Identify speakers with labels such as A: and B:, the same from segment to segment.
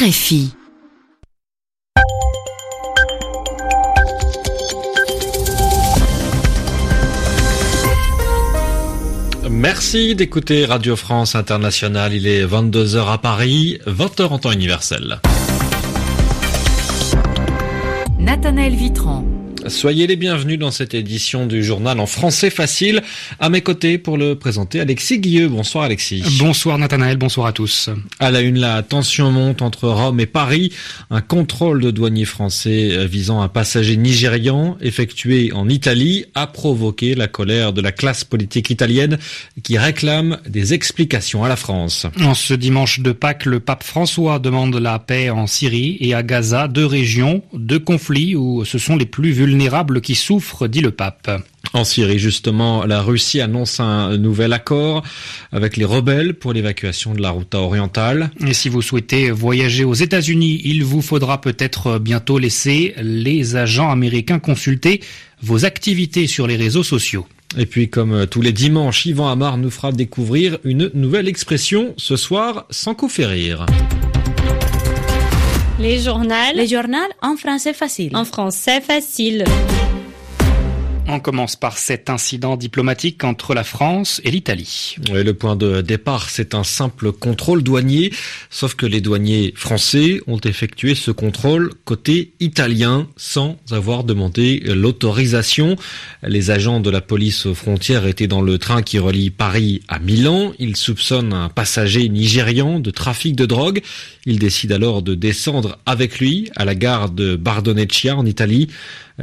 A: RFI.
B: Merci d'écouter Radio France Internationale. Il est 22h à Paris, 20h en temps universel.
A: Nathanaël Vitran.
B: Soyez les bienvenus dans cette édition du journal en français facile. À mes côtés pour le présenter, Alexis Guilleux. Bonsoir Alexis.
C: Bonsoir Nathanaël, bonsoir à tous.
B: À la une, la tension monte entre Rome et Paris. Un contrôle de douaniers français visant un passager nigérian effectué en Italie a provoqué la colère de la classe politique italienne qui réclame des explications à la France.
C: En ce dimanche de Pâques, le pape François demande la paix en Syrie et à Gaza, deux régions, deux conflits où ce sont les plus vulnérables qui souffrent, dit le pape.
B: En Syrie, justement, la Russie annonce un nouvel accord avec les rebelles pour l'évacuation de la route orientale.
C: Et si vous souhaitez voyager aux États-Unis, il vous faudra peut-être bientôt laisser les agents américains consulter vos activités sur les réseaux sociaux.
B: Et puis, comme tous les dimanches, Yvan Amar nous fera découvrir une nouvelle expression ce soir, sans coup rire.
D: Les journaux.
E: Les journaux en français facile.
D: En français facile.
C: On commence par cet incident diplomatique entre la France et l'Italie.
B: Oui, le point de départ, c'est un simple contrôle douanier, sauf que les douaniers français ont effectué ce contrôle côté italien sans avoir demandé l'autorisation. Les agents de la police aux frontières étaient dans le train qui relie Paris à Milan. Ils soupçonnent un passager nigérian de trafic de drogue. Ils décident alors de descendre avec lui à la gare de Bardonecchia en Italie.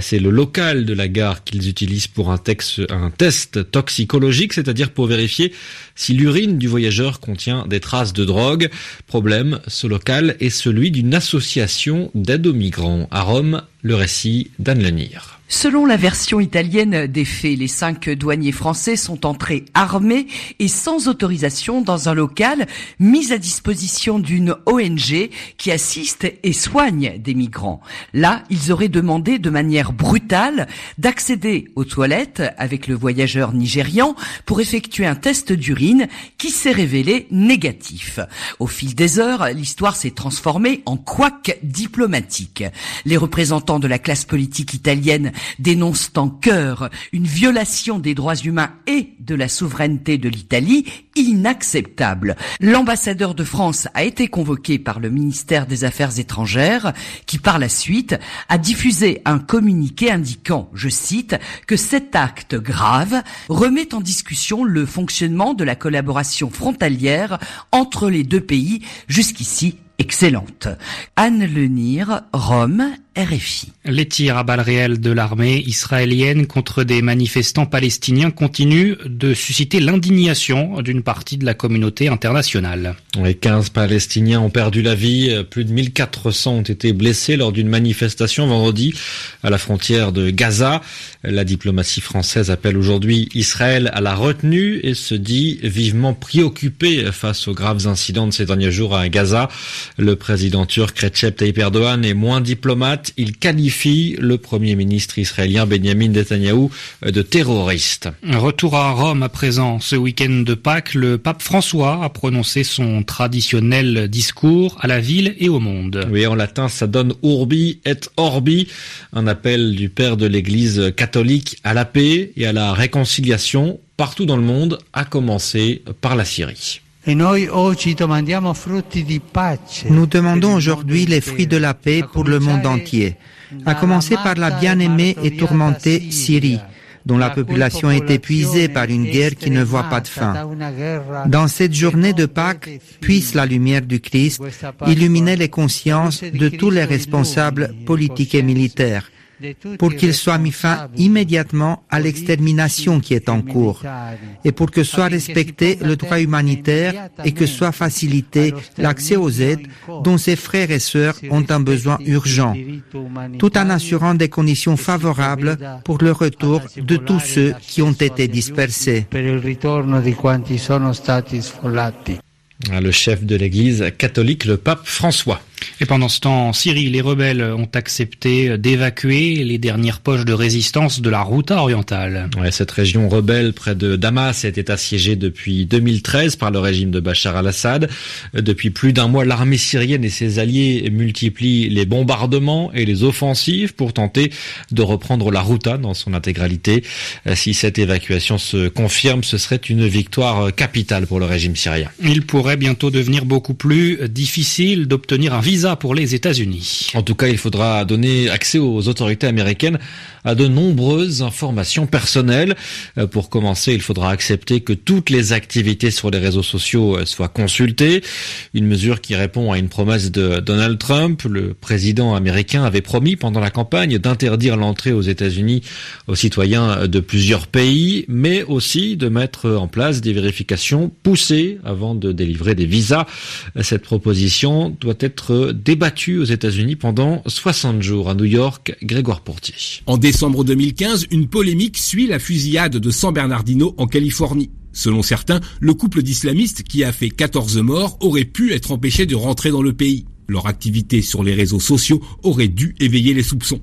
B: C'est le local de la gare qu'ils utilisent pour un, test toxicologique, c'est-à-dire pour vérifier si l'urine du voyageur contient des traces de drogue. Problème, ce local est celui d'une association d'aide aux migrants. À Rome, le récit d'Anne Lenir.
F: Selon la version italienne des faits, les cinq douaniers français sont entrés armés et sans autorisation dans un local mis à disposition d'une ONG qui assiste et soigne des migrants. Là, ils auraient demandé de manière brutale d'accéder aux toilettes avec le voyageur nigérian pour effectuer un test d'urine qui s'est révélé négatif. Au fil des heures, l'histoire s'est transformée en couac diplomatique. Les représentants de la classe politique italienne dénoncent en chœur une violation des droits humains et de la souveraineté de l'Italie inacceptable. L'ambassadeur de France a été convoqué par le ministère des Affaires étrangères qui par la suite a diffusé un communiqué indiquant, je cite, que cet acte grave remet en discussion le fonctionnement de la collaboration frontalière entre les deux pays jusqu'ici excellente. Anne Lenir, Rome, RFI.
C: Les tirs à balles réelles de l'armée israélienne contre des manifestants palestiniens continuent de susciter l'indignation d'une partie de la communauté internationale.
B: Les 15 Palestiniens ont perdu la vie, plus de 1400 ont été blessés lors d'une manifestation vendredi à la frontière de Gaza. La diplomatie française appelle aujourd'hui Israël à la retenue et se dit vivement préoccupée face aux graves incidents de ces derniers jours à Gaza. Le président turc Recep Tayyip Erdogan est moins diplomate il qualifie le Premier ministre israélien Benjamin Netanyahu de terroriste.
C: Retour à Rome à présent. Ce week-end de Pâques, le pape François a prononcé son traditionnel discours à la ville et au monde.
B: Oui, en latin, ça donne Urbi et Orbi, un appel du père de l'Église catholique à la paix et à la réconciliation partout dans le monde, à commencer par la Syrie.
G: Nous demandons aujourd'hui les fruits de la paix pour le monde entier, à commencer par la bien-aimée et tourmentée Syrie dont la population est épuisée par une guerre qui ne voit pas de fin. Dans cette journée de Pâques, puisse la lumière du Christ illuminer les consciences de tous les responsables politiques et militaires pour qu'il soit mis fin immédiatement à l'extermination qui est en cours et pour que soit respecté le droit humanitaire et que soit facilité l'accès aux aides dont ses frères et sœurs ont un besoin urgent, tout en assurant des conditions favorables pour le retour de tous ceux qui ont été dispersés.
B: Le chef de l'Église catholique, le pape François.
C: Et pendant ce temps, en Syrie, les rebelles ont accepté d'évacuer les dernières poches de résistance de la route orientale.
B: Ouais, cette région rebelle près de Damas était assiégée depuis 2013 par le régime de Bachar al-Assad. Depuis plus d'un mois, l'armée syrienne et ses alliés multiplient les bombardements et les offensives pour tenter de reprendre la Routa dans son intégralité. Si cette évacuation se confirme, ce serait une victoire capitale pour le régime syrien.
C: Il pourrait bientôt devenir beaucoup plus difficile d'obtenir un visa pour les États-Unis.
B: En tout cas, il faudra donner accès aux autorités américaines à de nombreuses informations personnelles. Euh, pour commencer, il faudra accepter que toutes les activités sur les réseaux sociaux euh, soient consultées. Une mesure qui répond à une promesse de Donald Trump. Le président américain avait promis pendant la campagne d'interdire l'entrée aux États-Unis aux citoyens de plusieurs pays, mais aussi de mettre en place des vérifications poussées avant de délivrer des visas. Cette proposition doit être débattue aux États-Unis pendant 60 jours à New York. Grégoire Portier
D: décembre 2015, une polémique suit la fusillade de San Bernardino en Californie. Selon certains, le couple d'islamistes qui a fait 14 morts aurait pu être empêché de rentrer dans le pays. Leur activité sur les réseaux sociaux aurait dû éveiller les soupçons.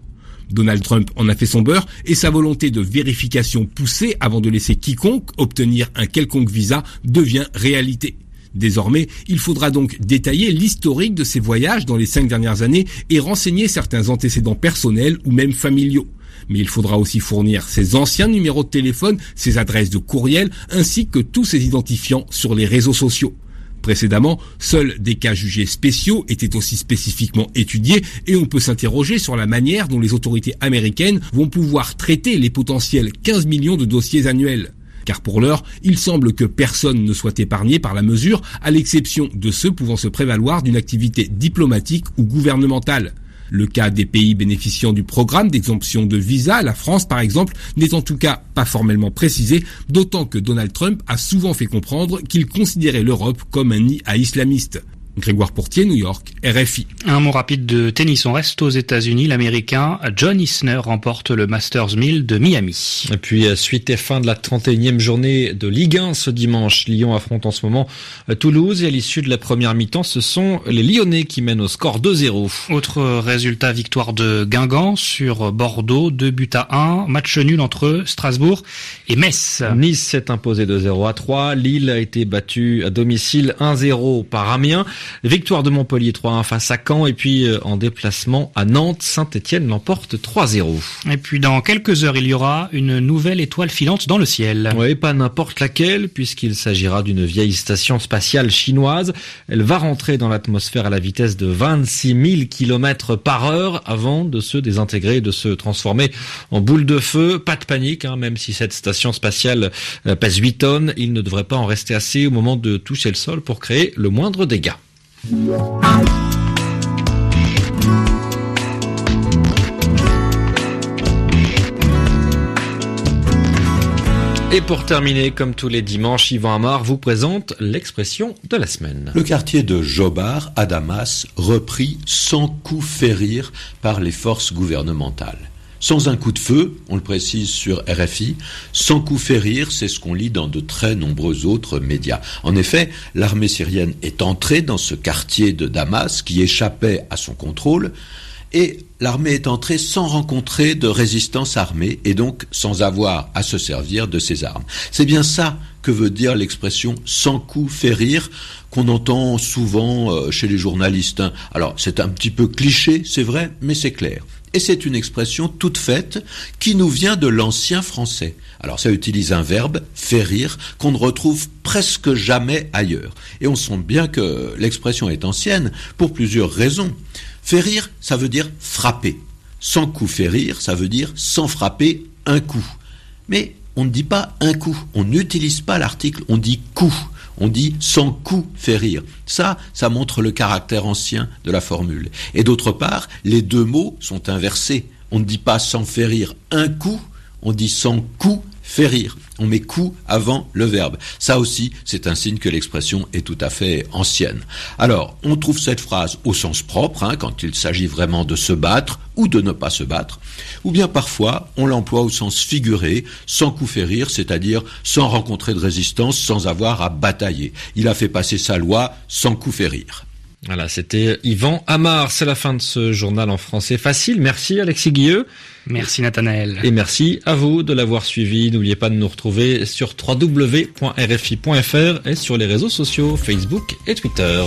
D: Donald Trump en a fait son beurre et sa volonté de vérification poussée avant de laisser quiconque obtenir un quelconque visa devient réalité. Désormais, il faudra donc détailler l'historique de ses voyages dans les cinq dernières années et renseigner certains antécédents personnels ou même familiaux mais il faudra aussi fournir ses anciens numéros de téléphone, ses adresses de courriel, ainsi que tous ses identifiants sur les réseaux sociaux. Précédemment, seuls des cas jugés spéciaux étaient aussi spécifiquement étudiés et on peut s'interroger sur la manière dont les autorités américaines vont pouvoir traiter les potentiels 15 millions de dossiers annuels. Car pour l'heure, il semble que personne ne soit épargné par la mesure, à l'exception de ceux pouvant se prévaloir d'une activité diplomatique ou gouvernementale. Le cas des pays bénéficiant du programme d'exemption de visa, la France par exemple, n'est en tout cas pas formellement précisé, d'autant que Donald Trump a souvent fait comprendre qu'il considérait l'Europe comme un nid à islamistes. Grégoire Portier, New York, RFI.
C: Un mot rapide de tennis. On reste aux États-Unis. L'Américain John Isner remporte le Masters 1000 de Miami.
B: Et puis, euh, suite et fin de la 31e journée de Ligue 1 ce dimanche. Lyon affronte en ce moment euh, Toulouse et à l'issue de la première mi-temps, ce sont les Lyonnais qui mènent au score 2-0.
C: Autre résultat, victoire de Guingamp sur Bordeaux, 2 buts à 1. Match nul entre Strasbourg et Metz.
B: Nice s'est imposé de 0 à 3. Lille a été battue à domicile 1-0 par Amiens. Victoire de Montpellier 3-1 face à Caen et puis euh, en déplacement à Nantes, Saint-Etienne l'emporte 3-0.
C: Et puis dans quelques heures, il y aura une nouvelle étoile filante dans le ciel.
B: Oui, pas n'importe laquelle puisqu'il s'agira d'une vieille station spatiale chinoise. Elle va rentrer dans l'atmosphère à la vitesse de 26 000 km par heure avant de se désintégrer, de se transformer en boule de feu. Pas de panique, hein, même si cette station spatiale euh, pèse 8 tonnes, il ne devrait pas en rester assez au moment de toucher le sol pour créer le moindre dégât. Et pour terminer, comme tous les dimanches, Yvan Amar vous présente l'expression de la semaine.
H: Le quartier de Jobar, à Damas, repris sans coup férir par les forces gouvernementales sans un coup de feu, on le précise sur RFI, sans coup férir, c'est ce qu'on lit dans de très nombreux autres médias. En effet, l'armée syrienne est entrée dans ce quartier de Damas qui échappait à son contrôle, et l'armée est entrée sans rencontrer de résistance armée et donc sans avoir à se servir de ses armes. C'est bien ça que veut dire l'expression sans coup férir qu'on entend souvent euh, chez les journalistes. Alors c'est un petit peu cliché, c'est vrai, mais c'est clair. Et c'est une expression toute faite qui nous vient de l'ancien français. Alors ça utilise un verbe, férir, qu'on ne retrouve presque jamais ailleurs. Et on sent bien que l'expression est ancienne pour plusieurs raisons. Férir, ça veut dire frapper. Sans coup férir, ça veut dire sans frapper un coup. Mais on ne dit pas un coup, on n'utilise pas l'article, on dit coup. On dit sans coup fait rire. Ça, ça montre le caractère ancien de la formule. Et d'autre part, les deux mots sont inversés. On ne dit pas sans faire rire un coup, on dit sans coup fait rire. On met coup avant le verbe. Ça aussi, c'est un signe que l'expression est tout à fait ancienne. Alors, on trouve cette phrase au sens propre, hein, quand il s'agit vraiment de se battre ou de ne pas se battre, ou bien parfois on l'emploie au sens figuré, sans coup fait rire, c'est-à-dire sans rencontrer de résistance, sans avoir à batailler. Il a fait passer sa loi sans coup fait rire.
B: Voilà, c'était Yvan Amar. C'est la fin de ce journal en français facile. Merci Alexis Guilleux.
C: Merci Nathanaël.
B: Et merci à vous de l'avoir suivi. N'oubliez pas de nous retrouver sur www.rfi.fr et sur les réseaux sociaux Facebook et Twitter.